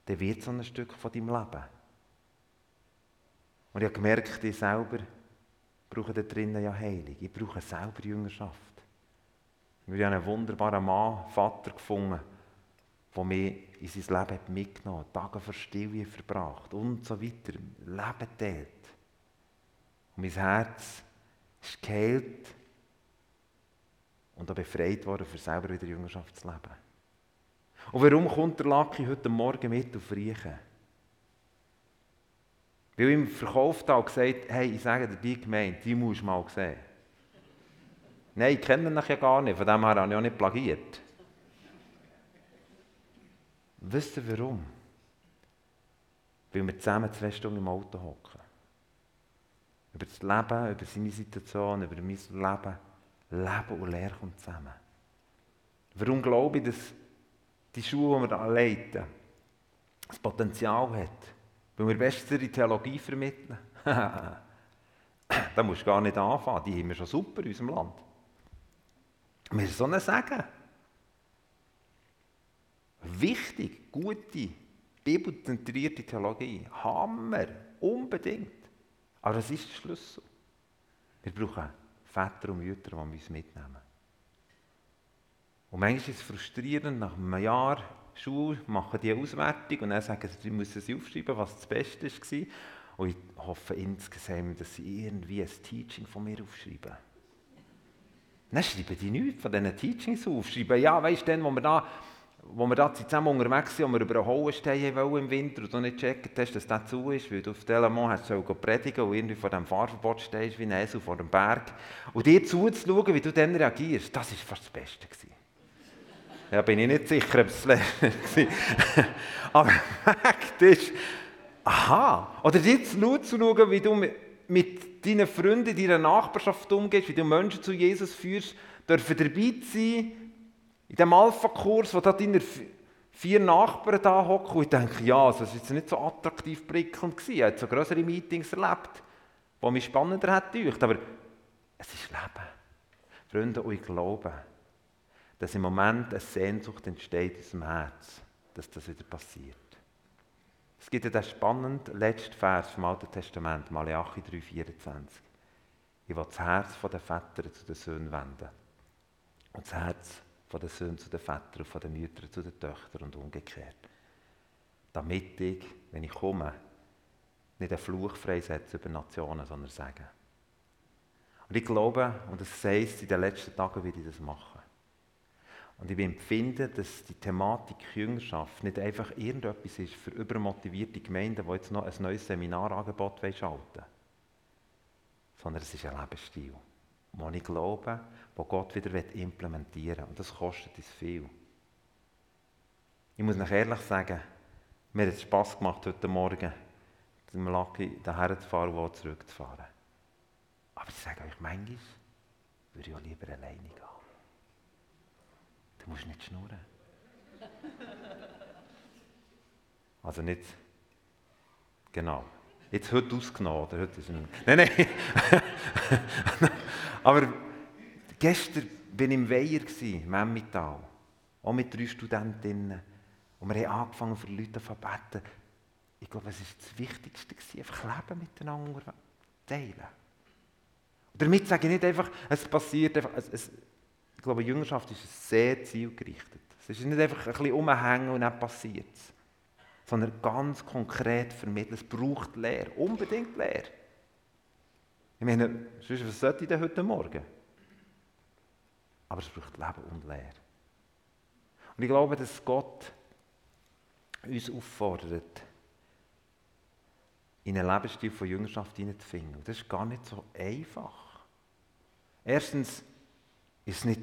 Dann wird so ein Stück von deinem Leben. Und ich habe gemerkt, ich selber brauche da drinnen ja Heilung. Ich brauche selber Jüngerschaft. Wir haben einen wunderbaren Mann, Vater gefunden, der mich in sein Leben mitgenommen hat, Tage für Stille verbracht und so weiter, Leben teilt. Und mein Herz ist geheilt und auch befreit worden, für selber wieder Jüngerschaft zu leben. Und warum kommt der Lucky heute Morgen mit auf Riechen? Weil ihm verkauft hat und gesagt, hey, ich sage dir, die Gemeinde, die musst du mal sehen. Nein, ich kenne ihn ja gar nicht, von dem her habe ich auch nicht plagiert. Wisst ihr warum? Weil wir zusammen zwei Stunden im Auto hocken. Über das Leben, über seine Situation, über mein Leben. Leben und Lehre kommt zusammen. Warum glaube ich, dass die Schule, die wir da leiten, das Potenzial hat, weil wir bessere Theologie vermitteln. da musst du gar nicht anfangen. Die haben wir schon super in unserem Land. Wir sollen sagen. Wichtig, gute, bibelzentrierte Theologie. Hammer, unbedingt. Aber das ist der Schlüssel. Wir brauchen Väter und Mütter, die uns mitnehmen. Und manchmal ist es frustrierend, nach einem Jahr Schule, machen die Auswertung und dann sagen sie, sie müssen sie aufschreiben, was das Beste war. Und ich hoffe insgesamt, dass sie irgendwie ein Teaching von mir aufschreiben. Dann schreiben die nichts von diesen Teachings auf. Schreiben, ja, weißt du, wo wir da, wo wir da zusammen unterwegs sind, wo wir über einen Hohenstein wollen im Winter und du nicht gecheckt hast, dass das zu ist, weil du auf Delamont hast du predigen und irgendwie vor dem Fahrverbot stehst, wie ein Esel vor dem Berg. Und dir zuzuschauen, wie du dann reagierst, das war fast das Beste. Gewesen. Ja, bin ich nicht sicher, ob es war. Aber Fakt ist, aha, oder jetzt nur zu schauen, wie du mit deinen Freunden, in deiner Nachbarschaft umgehst, wie du Menschen zu Jesus führst, dürfen dabei sein, in dem Alpha-Kurs, wo da deine vier Nachbarn da hocken und ich denke, ja, also, das war jetzt nicht so attraktiv prickelnd. Ich habe so größere Meetings erlebt, die mich spannender hätten aber es ist Leben. Freunde, und ich glaube, dass im Moment eine Sehnsucht entsteht in unserem Herz, dass das wieder passiert. Es gibt ja den spannenden letzten Vers vom Alten Testament, Malachi 3,24. Ich will das Herz der Väter zu den Söhnen wenden. Und das Herz der Söhne zu den Vätern und von den Müttern zu den Töchtern und umgekehrt. Damit ich, wenn ich komme, nicht einen Fluch freisetze über Nationen, sondern sage. Und ich glaube, und das heißt, in den letzten Tagen werde ich das machen. Und ich empfinde, dass die Thematik Jüngerschaft nicht einfach irgendetwas ist für übermotivierte Gemeinden, die jetzt noch ein neues Seminarangebot schalten wollen, sondern es ist ein Lebensstil, wo ich glaube, wo Gott wieder implementieren will. Und das kostet uns viel. Ich muss euch ehrlich sagen, mir hat es Spass gemacht, heute Morgen zum Lucky daher zu fahren und zurückzufahren. Aber ich sage euch, manchmal würde ich auch lieber alleine gehen. Du musst nicht schnurren. Also nicht, genau. Jetzt heute ausgenommen, oder? Heute ist ein, nein, nein. Aber gestern war ich im Weiher, im Emmental. Auch mit drei Studentinnen. Und wir haben angefangen, für Leute zu beten. Ich glaube, es war das Wichtigste, einfach Leben miteinander teilen. Und damit sage ich nicht einfach, es passiert einfach, es, es, ich glaube, Jüngerschaft ist sehr zielgerichtet. Es ist nicht einfach ein bisschen umhängen und dann passiert es. Sondern ganz konkret vermitteln. Es braucht Lehre, unbedingt Lehre. Ich meine, was sollte ich denn heute Morgen? Aber es braucht Leben und Lehre. Und ich glaube, dass Gott uns auffordert, in einen Lebensstil von Jüngerschaft hineinzufinden. Und das ist gar nicht so einfach. Erstens ist nicht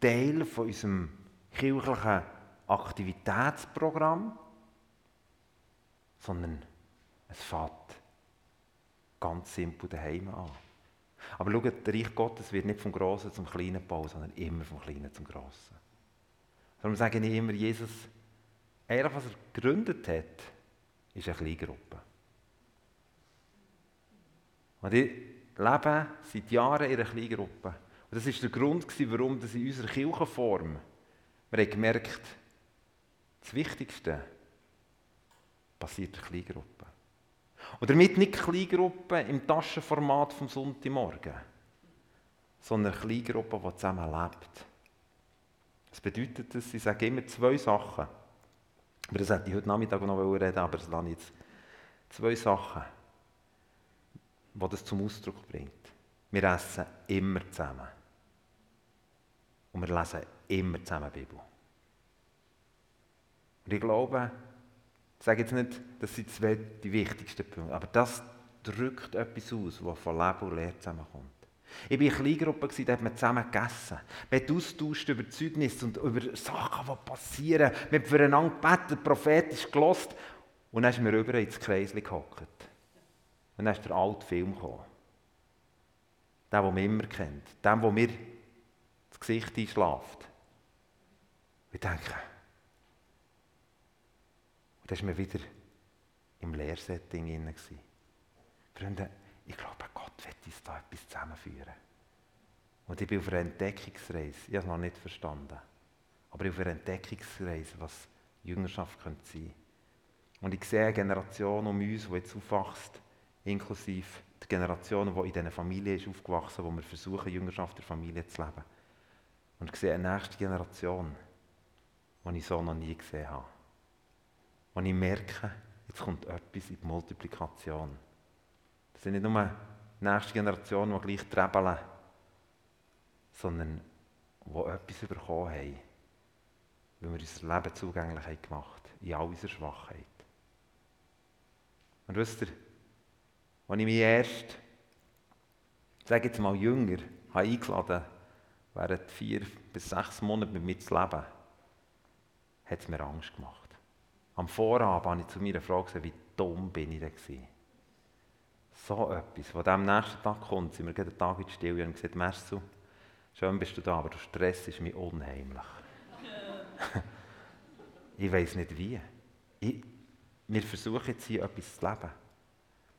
Teil von unserem kirchlichen Aktivitätsprogramm, sondern es fängt ganz simpel daheim an. Aber schaut, der Reich Gottes wird nicht vom Großen zum Kleinen gebaut, sondern immer vom Kleinen zum Großen. Darum sage ich immer, Jesus, eigentlich was er gegründet hat, ist eine Kleingruppe. Und ich lebe seit Jahren in einer Kleingruppe. Und das war der Grund, warum das in unserer Kirchenform, wir haben gemerkt, das Wichtigste passiert in der Kleingruppe. Und damit nicht Kleingruppe im Taschenformat vom Sonntagmorgen, sondern eine Kleingruppe, die zusammen lebt. Das bedeutet, dass ich sage immer zwei Sachen. Aber das hätte ich heute Nachmittag noch reden aber das lasse ich jetzt. Zwei Sachen wo das zum Ausdruck bringt. Wir essen immer zusammen. Und wir lesen immer zusammen die Bibel. Und ich glaube, ich sage jetzt nicht, das sind zwei die wichtigsten Punkte, aber das drückt etwas aus, was von Leben und Lehre zusammenkommt. Ich war in einer Kleingruppe, da hat man zusammen gegessen. Man hat austauscht über Zeugnisse und über Sachen, die passieren. Wir haben füreinander gebetet, prophetisch gelost. Und dann sind wir rüber ins Kreis gehockt. Und dann ist der alte Film gekommen. Der, den man immer kennt. Wo mir das Gesicht einschlaft. Ich denke, und dann war man wieder im Lehrsetting inne. Freunde, ich glaube, Gott wird uns da etwas zusammenführen. Und ich bin auf einer Entdeckungsreise. Ich habe es noch nicht verstanden. Aber ich bin auf einer Entdeckungsreise, was Jüngerschaft könnte sein. Und ich sehe eine Generation um uns, die jetzt aufwächst, inklusive der Generation, die in dieser Familie ist aufgewachsen, wo wir versuchen, Jüngerschaft der Familie zu leben. Und sehe eine nächste Generation, die ich so noch nie gesehen habe. Und ich merke, jetzt kommt etwas in die Multiplikation. Das sind nicht nur die nächste Generation, die gleich trebeln, sondern die etwas bekommen haben, weil wir unser Leben zugänglich haben gemacht haben, in all unserer Schwachheit. Und wisst ihr, als ich mich erst, sage jetzt mal jünger, habe eingeladen während vier bis sechs Monaten mit mir zu leben, hat es mir Angst gemacht. Am Vorabend habe ich zu meiner Frau gesagt, wie dumm bin ich denn gewesen. So etwas, was am nächsten Tag kommt, sind wir einen Tag in die Stille und gesagt, Mersu, schön bist du da, aber du stressst mich unheimlich. ich weiß nicht wie. Ich, wir versuchen jetzt hier etwas zu leben.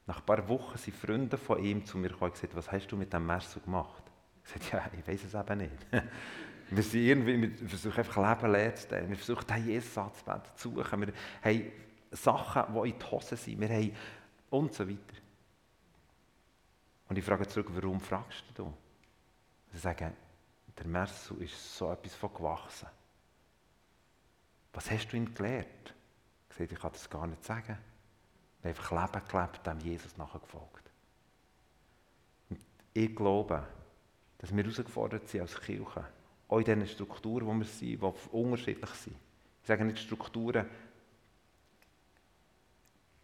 Nach ein paar Wochen sind Freunde von ihm zu mir gekommen und gesagt, was hast du mit dem Messer gemacht? Ich sagte, ja, ich weiß es eben nicht. wir, sind irgendwie, wir versuchen einfach Leben leer zu teilen. Wir versuchen, den Jesus anzubeten, zu suchen. Wir haben Sachen, die in die Hose sind. Wir haben und so weiter. Und ich frage zurück, warum fragst du? Sie sagen, der Mersu ist so etwas von gewachsen. Was hast du ihm gelehrt? Ich sage, ich kann das gar nicht sagen. Wir haben einfach Leben gelebt, dem Jesus nachgefolgt. Und ich glaube, dass wir herausgefordert sind als Kirche, auch in diesen Strukturen, wo wir sind, die unterschiedlich sind. Ich sage nicht Strukturen,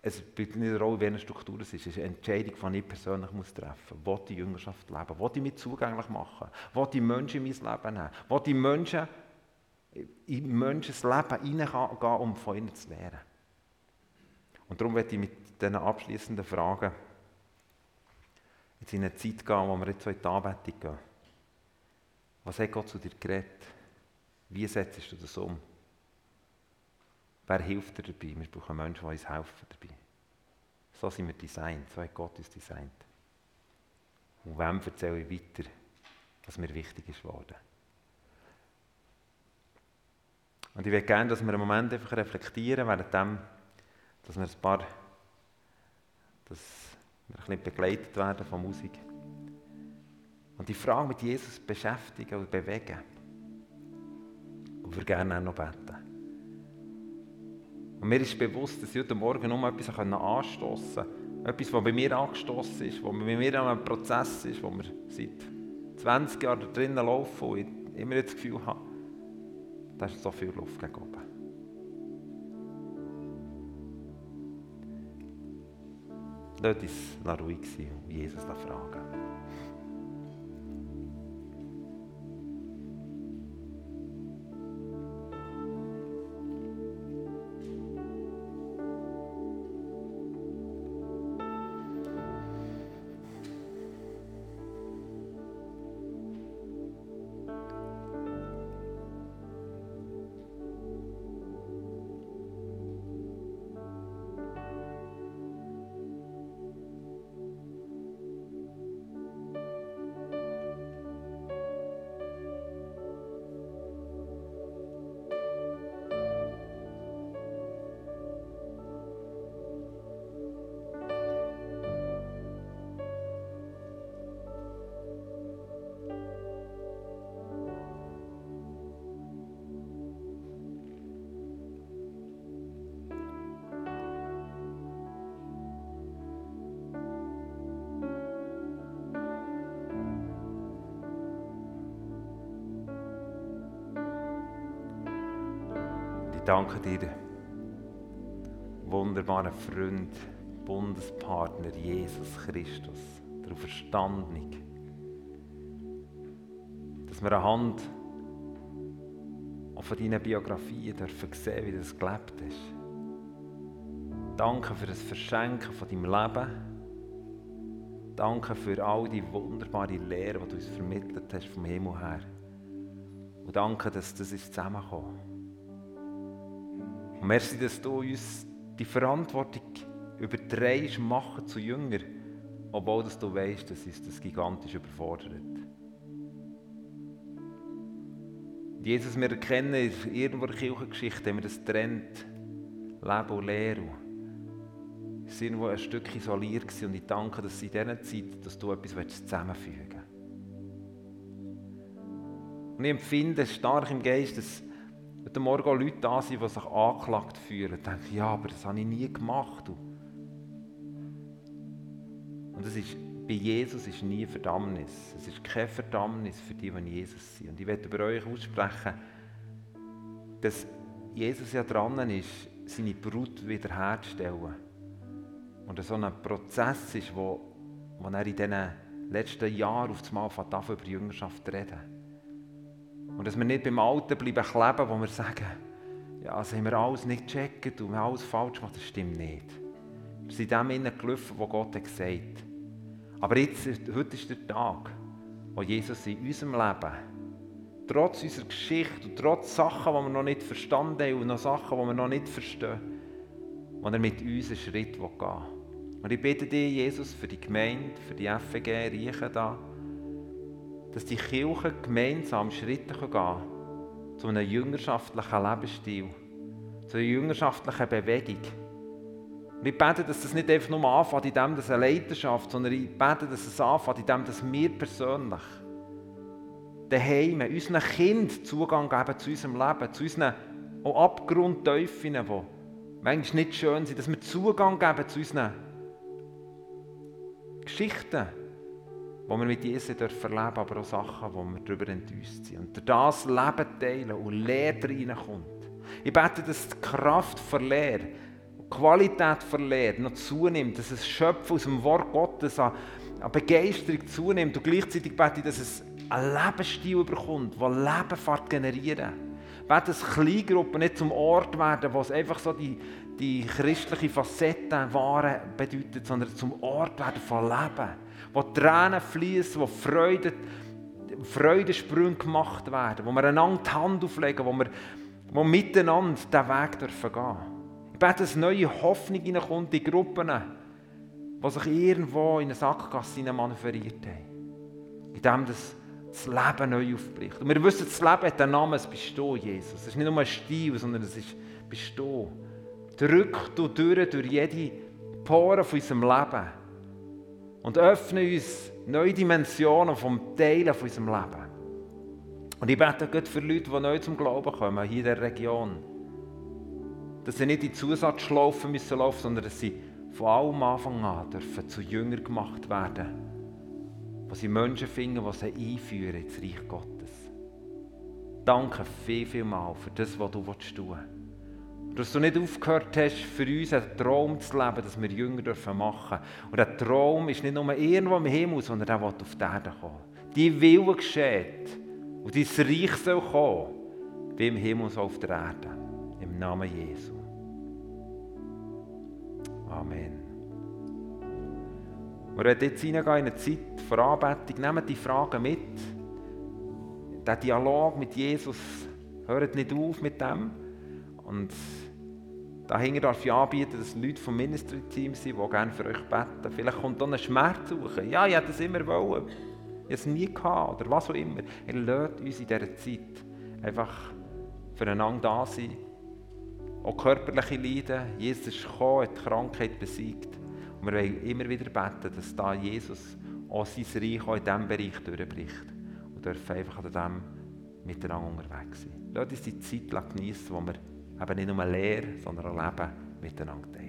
es spielt nicht eine Rolle, welche Struktur es ist. Es ist eine Entscheidung, die ich persönlich treffen muss. Will die Jüngerschaft leben? Will die mich zugänglich machen? Will die Menschen in mein Leben nehmen? Will die Menschen in Menschen Leben hineingehen, um von ihnen zu lernen. Und darum werde ich mit diesen abschließenden Fragen jetzt in eine Zeit gehen, wo wir jetzt in die Anbetung gehen. Was hat Gott zu dir geredet? Wie setzt du das um? Wer hilft dir dabei? Wir brauchen Menschen, die uns helfen dabei. So sind wir designt, so hat Gott uns designt. Und wem erzähle ich weiter, was mir wichtig ist geworden. Und ich würde gerne, dass wir einen Moment einfach reflektieren, während dem, dass wir ein paar, dass wir ein bisschen begleitet werden von Musik. Und die Frage mit Jesus beschäftigen und bewegen. Und wir gerne auch noch beten. Und mir ist bewusst, dass ich heute Morgen noch etwas anstoßen kann. Etwas, was bei mir angestoßen ist, was bei mir an einem Prozess ist, wo wir seit 20 Jahren drinnen laufen und ich immer das Gefühl habe, da ist so viel Luft gegen oben. Lass uns ruhig sein und Jesus fragen. Ich danke dir, wunderbarer Freund, Bundespartner Jesus Christus, der Verstandung, dass wir anhand von deinen Biografien dürfen sehen, wie du es gelebt hast. Danke für das Verschenken von deinem Leben. Danke für all die wunderbare Lehre, die du uns vermittelt hast vom Himmel her. Und danke, dass das zusammengekommen ist. Und merci, dass du uns die Verantwortung übertreibst, machen zu Jünger, obwohl dass du weißt, dass uns das gigantisch überfordert. Jesus, wir erkennen in irgendwo der Kirchengeschichte, wenn wir das trennt, Leben und Lehre. Wir sind irgendwo ein Stück isoliert gewesen und ich danke, dass in dieser Zeit, dass du etwas zusammenfügen willst. Und ich empfinde stark im Geist, dass heute Morgen auch Leute da sind, die sich angeklagt fühlen. Und denken, ja, aber das habe ich nie gemacht. Und das ist, bei Jesus ist nie Verdammnis. Es ist keine Verdammnis für die, die Jesus sind. Und ich werde über euch aussprechen, dass Jesus ja dran ist, seine Brut wiederherzustellen. Und so ein Prozess ist, wo, wo er in diesen letzten Jahren auf einmal von über Jüngerschaft reden. Und dass wir nicht beim Alten bleiben kleben, wo wir sagen, ja, das haben wir alles nicht gecheckt und haben alles falsch gemacht. Das stimmt nicht. Wir sind dem innen gelaufen, wo Gott hat gesagt Aber jetzt, heute ist der Tag, wo Jesus in unserem Leben, trotz unserer Geschichte und trotz Sachen, die wir noch nicht verstanden haben und noch Sachen, die wir noch nicht verstehen, wo er mit uns einen Schritt gehen will. Und ich bitte dich, Jesus, für die Gemeinde, für die FG Riechen da, dass die Kirchen gemeinsam Schritte gehen können zu einem jüngerschaftlichen Lebensstil, zu einer jüngerschaftlichen Bewegung. Und ich bete, dass das nicht einfach nur anfängt, in dem, dass eine Leidenschaft, sondern ich bete, dass es anfängt, in dem, dass wir persönlich daheim unseren Kind Zugang geben zu unserem Leben, zu unseren auch die manchmal nicht schön sind, dass wir Zugang geben zu unseren Geschichten, wo wir mit Jesus dürfen aber auch Sachen, wo wir darüber enttäuscht sind. Und das Leben teilen und Lehre reinkommt. Ich bete, dass die Kraft von Lehre, die Qualität von Lehre noch zunimmt, dass es Schöpfen aus dem Wort Gottes an, an Begeisterung zunimmt und gleichzeitig bete ich, dass es einen Lebensstil bekommt, der Leben generieren bete, dass Kleingruppen nicht zum Ort werden, wo es einfach so die, die christliche Facette wahren bedeutet, sondern zum Ort werden von Leben, wo Tränen fließen, wo Freude, Freudensprünge gemacht werden, wo wir einander die Hand auflegen, wo wir, wo miteinander diesen Weg dürfen gehen. Ich bete, dass neue Hoffnung hineinkommt in Gruppen, die sich irgendwo in eine Sackgasse manövriert haben. In dem das das Leben neu aufbricht. Und wir wissen, das Leben hat einen Namen, es bist du, Jesus. Es ist nicht nur ein Stil, sondern es ist, bist du. Drück du durch, durch jede Pore von unserem Leben und öffne uns neue Dimensionen vom Teilen von unserem Leben. Und ich bete Gott für Leute, die neu zum Glauben kommen, hier in der Region. Dass sie nicht in Zusatzschlaufen müssen laufen, sondern dass sie von allem Anfang an dürfen zu Jünger gemacht werden wo sie Menschen finden, die sie einführen ins Reich Gottes. Danke viel, viel mal für das, was du tun willst. Dass du nicht aufgehört hast, für uns einen Traum zu leben, dass wir Jünger dürfen machen Und der Traum ist nicht nur irgendwo im Himmel, sondern der will auf die Erde kommen. Die Wille geschieht und dein Reich soll kommen, wie im Himmel so auf der Erde. Im Namen Jesu. Amen. Wir werden jetzt hineingehen in eine Zeit vor Anbetung. Nehmt die Fragen mit. Der Dialog mit Jesus hört nicht auf mit dem. Und dahinter darf ich anbieten, dass Leute vom Ministry-Team sind, die gerne für euch beten. Vielleicht kommt dann ein Schmerz suchen. Ja, ich hätte es immer wollen. Ich es nie gehabt oder was auch immer. Er lädt uns in dieser Zeit einfach füreinander da sein. Auch körperliche Leiden. Jesus ist gekommen, hat die Krankheit besiegt. Und wir wollen immer wieder beten, dass da Jesus auch sein Reich auch in diesem Bereich durchbricht. Und dürfen einfach an dem miteinander unterwegs sein. Lass uns die Zeit genießen, wo wir eben nicht nur Lehre, sondern auch Leben miteinander teilen.